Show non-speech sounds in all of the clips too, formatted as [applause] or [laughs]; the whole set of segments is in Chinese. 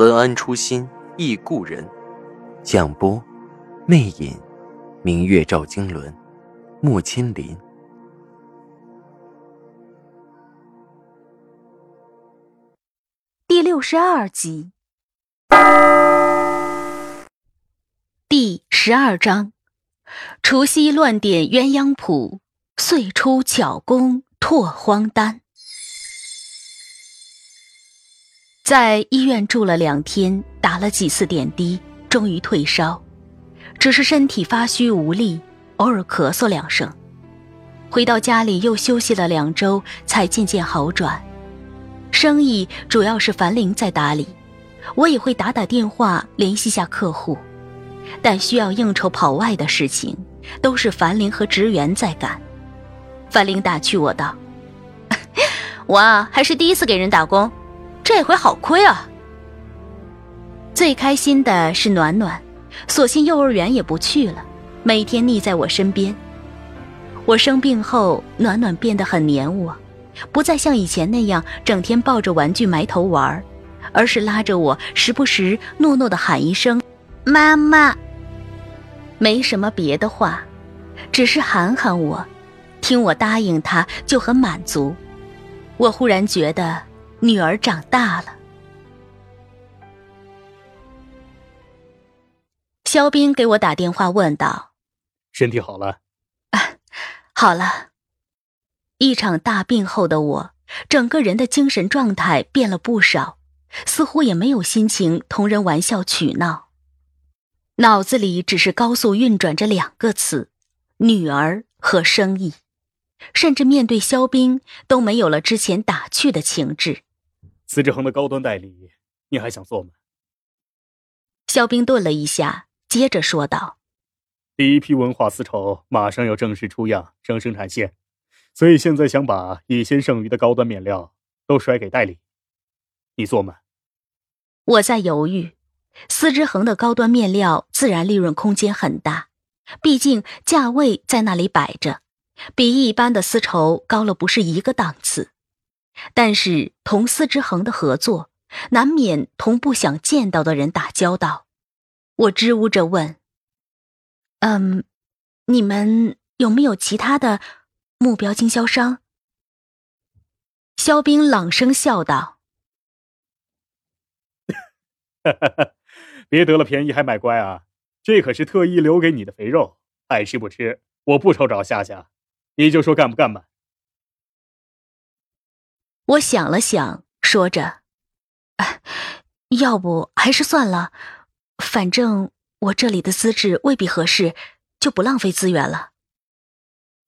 文安初心忆故人，蒋波，魅影，明月照经纶，木千林。第六十二集，第十二章：除夕乱点鸳鸯谱，岁初巧工拓荒丹。在医院住了两天，打了几次点滴，终于退烧，只是身体发虚无力，偶尔咳嗽两声。回到家里又休息了两周，才渐渐好转。生意主要是樊玲在打理，我也会打打电话联系下客户，但需要应酬跑外的事情，都是樊玲和职员在干。樊玲打趣我道：“ [laughs] 我啊，还是第一次给人打工。”这回好亏啊！最开心的是暖暖，索性幼儿园也不去了，每天腻在我身边。我生病后，暖暖变得很黏我，不再像以前那样整天抱着玩具埋头玩，而是拉着我，时不时糯糯的喊一声“妈妈”。没什么别的话，只是喊喊我，听我答应他就很满足。我忽然觉得。女儿长大了，肖斌给我打电话问道：“身体好了？”“啊，好了。”一场大病后的我，整个人的精神状态变了不少，似乎也没有心情同人玩笑取闹，脑子里只是高速运转着两个词：女儿和生意，甚至面对肖斌都没有了之前打趣的情致。司之恒的高端代理，你还想做吗？肖冰顿了一下，接着说道：“第一批文化丝绸马上要正式出样上生产线，所以现在想把以前剩余的高端面料都甩给代理，你做吗？”我在犹豫。丝之恒的高端面料自然利润空间很大，毕竟价位在那里摆着，比一般的丝绸高了不是一个档次。但是同司之恒的合作，难免同不想见到的人打交道。我支吾着问：“嗯，你们有没有其他的目标经销商？”肖冰朗声笑道：[laughs] “别得了便宜还卖乖啊！这可是特意留给你的肥肉，爱吃不吃，我不愁找下家，你就说干不干吧。”我想了想，说着：“要不还是算了，反正我这里的资质未必合适，就不浪费资源了。”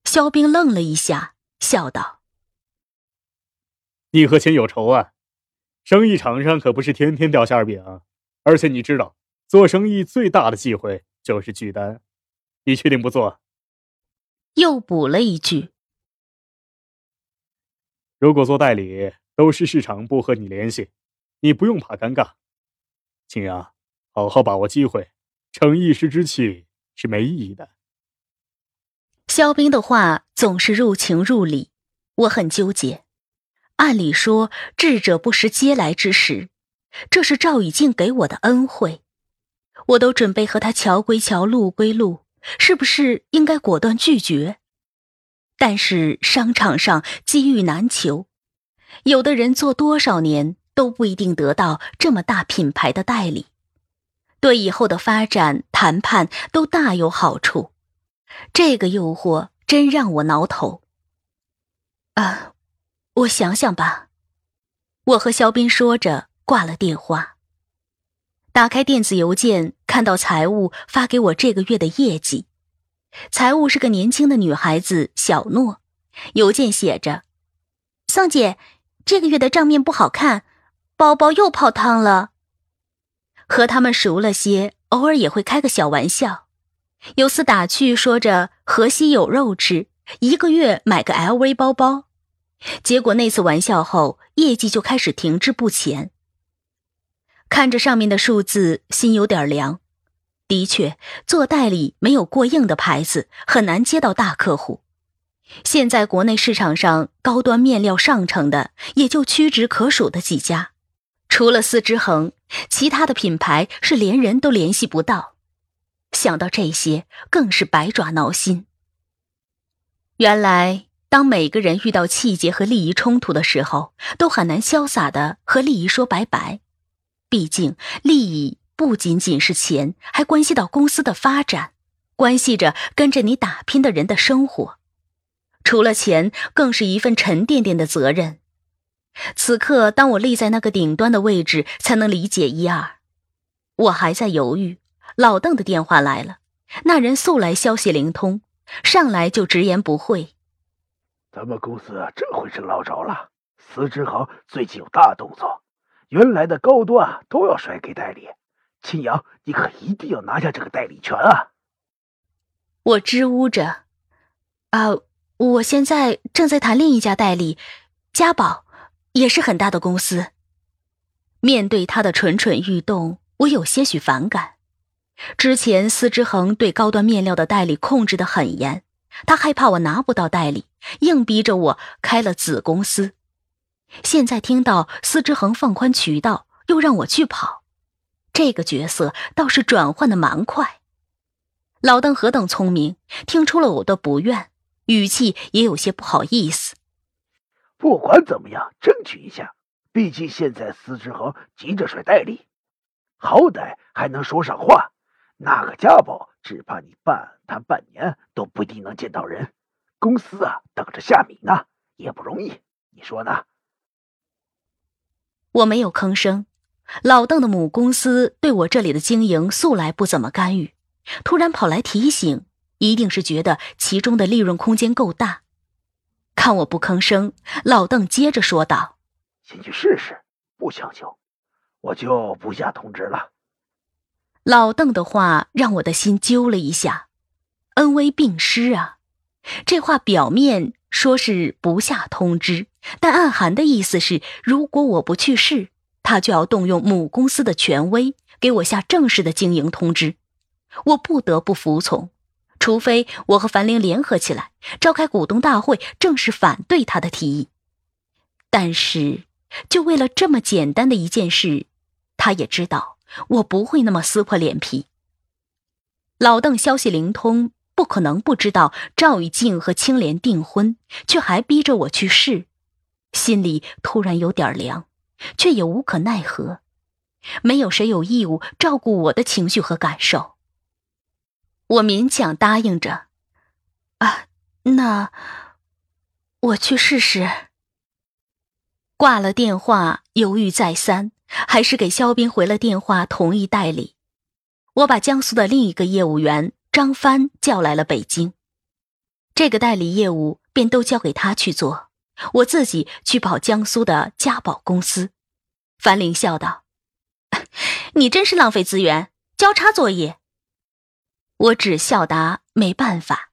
肖冰愣了一下，笑道：“你和钱有仇啊？生意场上可不是天天掉馅饼，而且你知道，做生意最大的忌讳就是拒单。你确定不做？”又补了一句。如果做代理都是市场部和你联系，你不用怕尴尬。青阳，好好把握机会，逞一时之气是没意义的。肖冰的话总是入情入理，我很纠结。按理说智者不识嗟来之食，这是赵以静给我的恩惠，我都准备和他桥归桥，路归路，是不是应该果断拒绝？但是商场上机遇难求，有的人做多少年都不一定得到这么大品牌的代理，对以后的发展谈判都大有好处。这个诱惑真让我挠头。啊，我想想吧。我和肖斌说着挂了电话，打开电子邮件，看到财务发给我这个月的业绩。财务是个年轻的女孩子，小诺。邮件写着：“宋姐，这个月的账面不好看，包包又泡汤了。”和他们熟了些，偶尔也会开个小玩笑。有次打趣说着河西有肉吃，一个月买个 LV 包包。结果那次玩笑后，业绩就开始停滞不前。看着上面的数字，心有点凉。的确，做代理没有过硬的牌子，很难接到大客户。现在国内市场上高端面料上乘的，也就屈指可数的几家，除了丝织恒，其他的品牌是连人都联系不到。想到这些，更是百爪挠心。原来，当每个人遇到气节和利益冲突的时候，都很难潇洒的和利益说拜拜。毕竟，利益不仅仅是钱，还关系到公司的发展，关系着跟着你打拼的人的生活。除了钱，更是一份沉甸甸的责任。此刻，当我立在那个顶端的位置，才能理解一二。我还在犹豫，老邓的电话来了。那人素来消息灵通，上来就直言不讳：“咱们公司这回是捞着了，司之恒最近有大动作，原来的高端都要甩给代理。青阳，你可一定要拿下这个代理权啊！”我支吾着：“啊。”我现在正在谈另一家代理，嘉宝，也是很大的公司。面对他的蠢蠢欲动，我有些许反感。之前司之恒对高端面料的代理控制的很严，他害怕我拿不到代理，硬逼着我开了子公司。现在听到司之恒放宽渠道，又让我去跑，这个角色倒是转换的蛮快。老邓何等聪明，听出了我的不愿。语气也有些不好意思。不管怎么样，争取一下。毕竟现在司之恒急着甩代理，好歹还能说上话。那个家宝，只怕你办他半年都不一定能见到人。公司啊，等着下米呢，也不容易。你说呢？我没有吭声。老邓的母公司对我这里的经营素来不怎么干预，突然跑来提醒。一定是觉得其中的利润空间够大，看我不吭声，老邓接着说道：“先去试试，不强求，我就不下通知了。”老邓的话让我的心揪了一下，恩威并施啊！这话表面说是不下通知，但暗含的意思是，如果我不去试，他就要动用母公司的权威给我下正式的经营通知，我不得不服从。除非我和樊玲联合起来召开股东大会，正式反对他的提议。但是，就为了这么简单的一件事，他也知道我不会那么撕破脸皮。老邓消息灵通，不可能不知道赵玉静和青莲订婚，却还逼着我去试，心里突然有点凉，却也无可奈何。没有谁有义务照顾我的情绪和感受。我勉强答应着，啊，那我去试试。挂了电话，犹豫再三，还是给肖斌回了电话，同意代理。我把江苏的另一个业务员张帆叫来了北京，这个代理业务便都交给他去做，我自己去跑江苏的嘉宝公司。樊玲笑道：“ [laughs] 你真是浪费资源，交叉作业。”我只笑答没办法。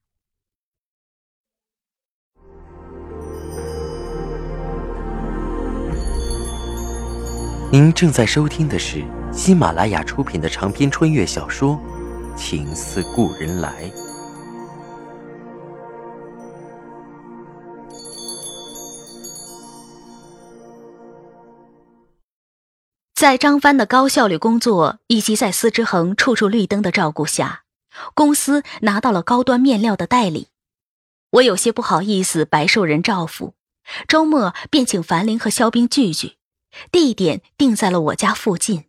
您正在收听的是喜马拉雅出品的长篇穿越小说《情似故人来》。在张帆的高效率工作以及在司之恒处处绿灯的照顾下。公司拿到了高端面料的代理，我有些不好意思白受人照拂，周末便请樊玲和肖冰聚聚，地点定在了我家附近。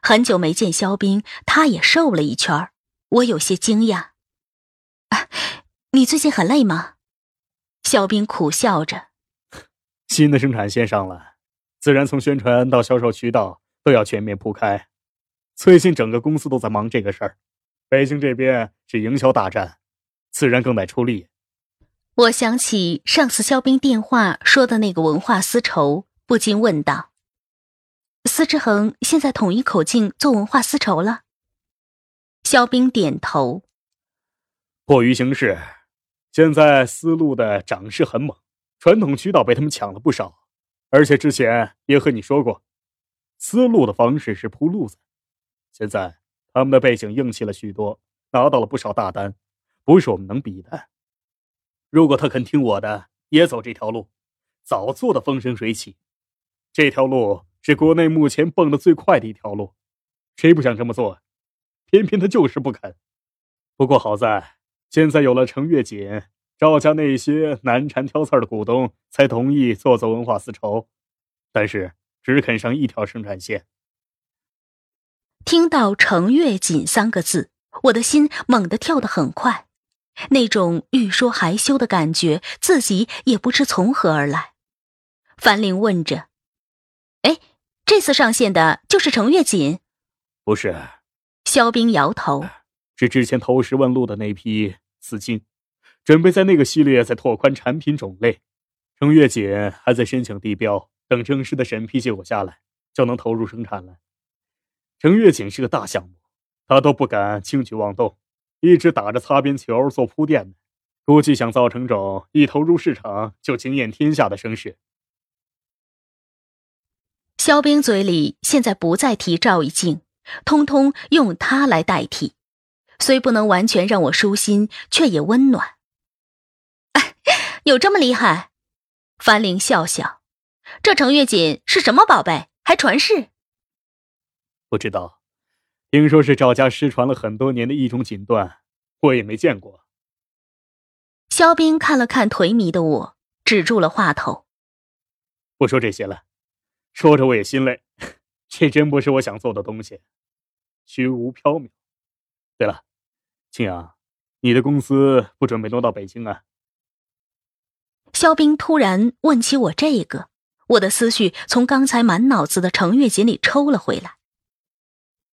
很久没见肖冰，他也瘦了一圈我有些惊讶。啊，你最近很累吗？肖冰苦笑着。新的生产线上了，自然从宣传到销售渠道都要全面铺开，最近整个公司都在忙这个事儿。北京这边是营销大战，自然更得出力。我想起上次肖冰电话说的那个文化丝绸，不禁问道：“司之恒现在统一口径做文化丝绸了。肖冰点头。迫于形势，现在丝路的涨势很猛，传统渠道被他们抢了不少。而且之前也和你说过，思路的方式是铺路子。现在他们的背景硬气了许多，拿到了不少大单，不是我们能比的。如果他肯听我的，也走这条路，早做的风生水起。这条路是国内目前蹦得最快的一条路，谁不想这么做？偏偏他就是不肯。不过好在。现在有了程月锦，赵家那些难缠挑刺的股东才同意做做文化丝绸，但是只肯上一条生产线。听到“程月锦”三个字，我的心猛地跳得很快，那种欲说还休的感觉，自己也不知从何而来。樊玲问着：“哎，这次上线的就是程月锦？”“不是。”肖冰摇头，“是之前投石问路的那批。”资金准备在那个系列再拓宽产品种类。程月锦还在申请地标，等正式的审批结果下来，就能投入生产了。程月锦是个大项目，他都不敢轻举妄动，一直打着擦边球做铺垫呢。估计想造成种一投入市场就惊艳天下的声势。肖冰嘴里现在不再提赵一静，通通用他来代替。虽不能完全让我舒心，却也温暖。有这么厉害？樊玲笑笑，这程月锦是什么宝贝？还传世？不知道，听说是赵家失传了很多年的一种锦缎，我也没见过。肖冰看了看颓靡的我，止住了话头。不说这些了，说着我也心累，这真不是我想做的东西，虚无缥缈。对了。青阳，你的公司不准备挪到北京啊？肖冰突然问起我这个，我的思绪从刚才满脑子的程月锦里抽了回来。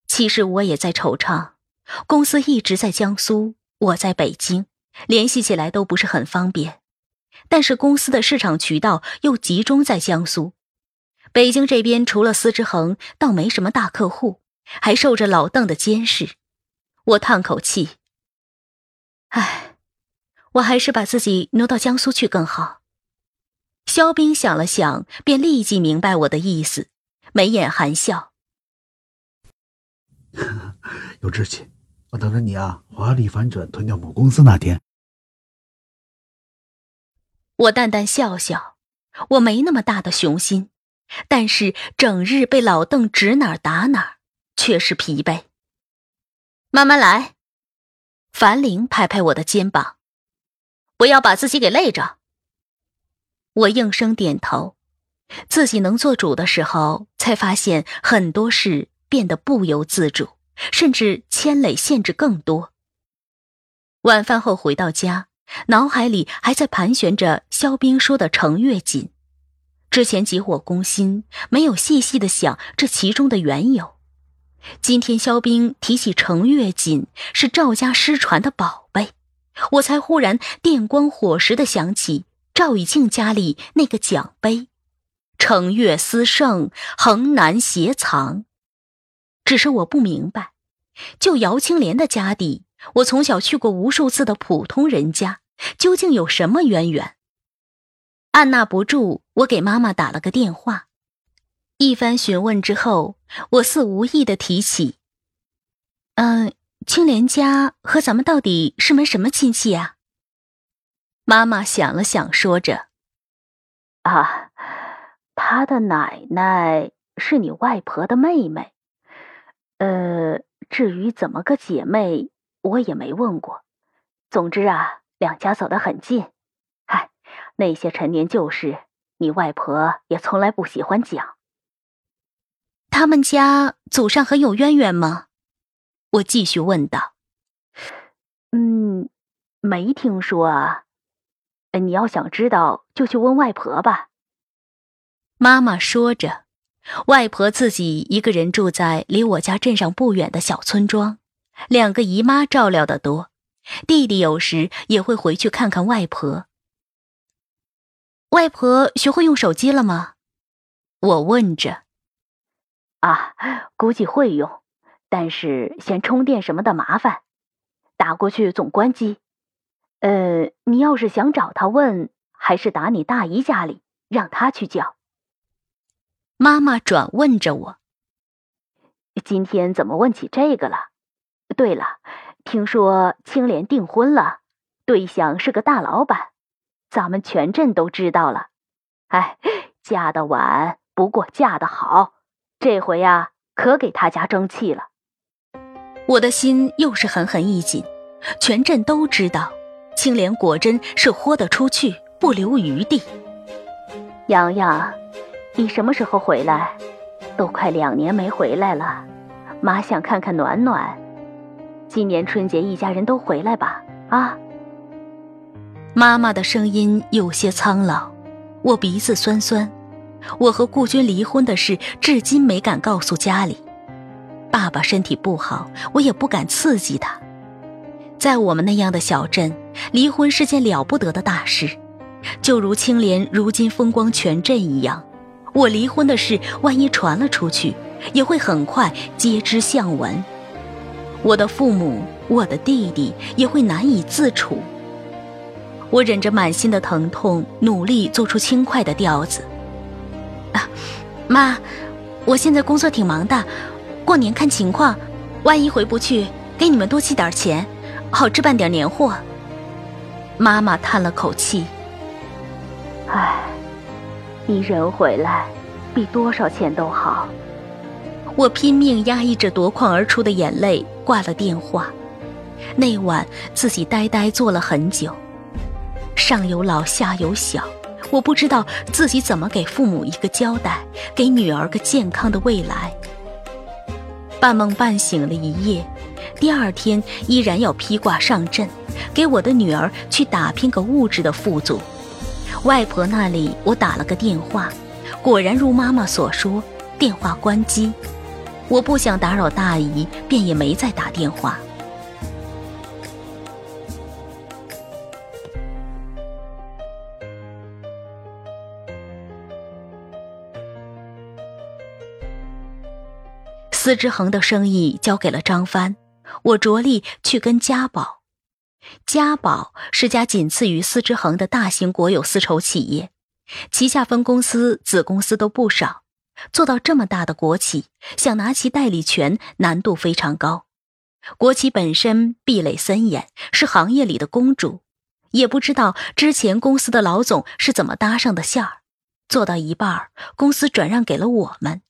其实我也在惆怅，公司一直在江苏，我在北京，联系起来都不是很方便。但是公司的市场渠道又集中在江苏，北京这边除了司之恒，倒没什么大客户，还受着老邓的监视。我叹口气。唉，我还是把自己挪到江苏去更好。肖冰想了想，便立即明白我的意思，眉眼含笑：“ [laughs] 有志气，我等着你啊！华丽反转，吞掉母公司那天。”我淡淡笑笑，我没那么大的雄心，但是整日被老邓指哪打哪，确实疲惫。慢慢来。樊玲拍拍我的肩膀，不要把自己给累着。我应声点头。自己能做主的时候，才发现很多事变得不由自主，甚至牵累限制更多。晚饭后回到家，脑海里还在盘旋着肖冰说的程月锦。之前急火攻心，没有细细的想这其中的缘由。今天肖冰提起程月锦是赵家失传的宝，我才忽然电光火石的想起赵以静家里那个奖杯，程月思盛，横南斜藏。只是我不明白，就姚青莲的家底，我从小去过无数次的普通人家，究竟有什么渊源？按捺不住，我给妈妈打了个电话。一番询问之后，我似无意的提起：“嗯，青莲家和咱们到底是门什么亲戚啊？”妈妈想了想，说着：“啊，他的奶奶是你外婆的妹妹。呃，至于怎么个姐妹，我也没问过。总之啊，两家走得很近。嗨，那些陈年旧事，你外婆也从来不喜欢讲。”他们家祖上很有渊源吗？我继续问道。嗯，没听说啊。你要想知道，就去问外婆吧。妈妈说着，外婆自己一个人住在离我家镇上不远的小村庄，两个姨妈照料的多，弟弟有时也会回去看看外婆。外婆学会用手机了吗？我问着。啊，估计会用，但是嫌充电什么的麻烦，打过去总关机。呃，你要是想找他问，还是打你大姨家里，让他去叫。妈妈转问着我：“今天怎么问起这个了？对了，听说青莲订婚了，对象是个大老板，咱们全镇都知道了。哎，嫁得晚，不过嫁得好。”这回呀，可给他家争气了。我的心又是狠狠一紧。全镇都知道，青莲果真是豁得出去，不留余地。洋洋，你什么时候回来？都快两年没回来了，妈想看看暖暖。今年春节一家人都回来吧，啊！妈妈的声音有些苍老，我鼻子酸酸。我和顾军离婚的事，至今没敢告诉家里。爸爸身体不好，我也不敢刺激他。在我们那样的小镇，离婚是件了不得的大事，就如青莲如今风光全镇一样。我离婚的事，万一传了出去，也会很快皆知巷闻。我的父母，我的弟弟也会难以自处。我忍着满心的疼痛，努力做出轻快的调子。啊，妈，我现在工作挺忙的，过年看情况，万一回不去，给你们多寄点钱，好置办点年货。妈妈叹了口气，唉，你人回来，比多少钱都好。我拼命压抑着夺眶而出的眼泪，挂了电话。那晚自己呆呆坐了很久，上有老，下有小。我不知道自己怎么给父母一个交代，给女儿个健康的未来。半梦半醒了一夜，第二天依然要披挂上阵，给我的女儿去打拼个物质的富足。外婆那里我打了个电话，果然如妈妈所说，电话关机。我不想打扰大姨，便也没再打电话。司之恒的生意交给了张帆，我着力去跟家宝。家宝是家仅次于司之恒的大型国有丝绸企业，旗下分公司、子公司都不少。做到这么大的国企，想拿其代理权难度非常高。国企本身壁垒森严，是行业里的公主，也不知道之前公司的老总是怎么搭上的线儿。做到一半，公司转让给了我们。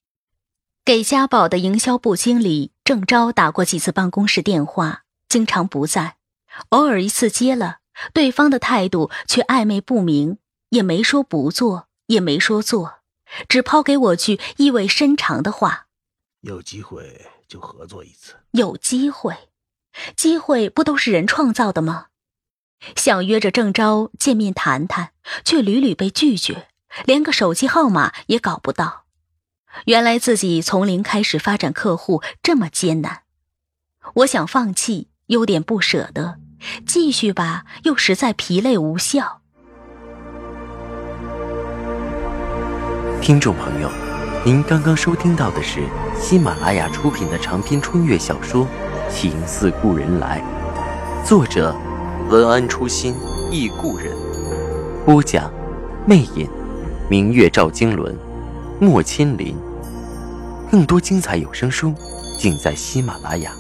给家宝的营销部经理郑昭打过几次办公室电话，经常不在，偶尔一次接了，对方的态度却暧昧不明，也没说不做，也没说做，只抛给我句意味深长的话：“有机会就合作一次。”有机会，机会不都是人创造的吗？想约着郑昭见面谈谈，却屡屡被拒绝，连个手机号码也搞不到。原来自己从零开始发展客户这么艰难，我想放弃，有点不舍得；继续吧，又实在疲累无效。听众朋友，您刚刚收听到的是喜马拉雅出品的长篇穿越小说《情似故人来》，作者文安初心忆故人，播讲魅影，明月照经纶。莫千林，更多精彩有声书，尽在喜马拉雅。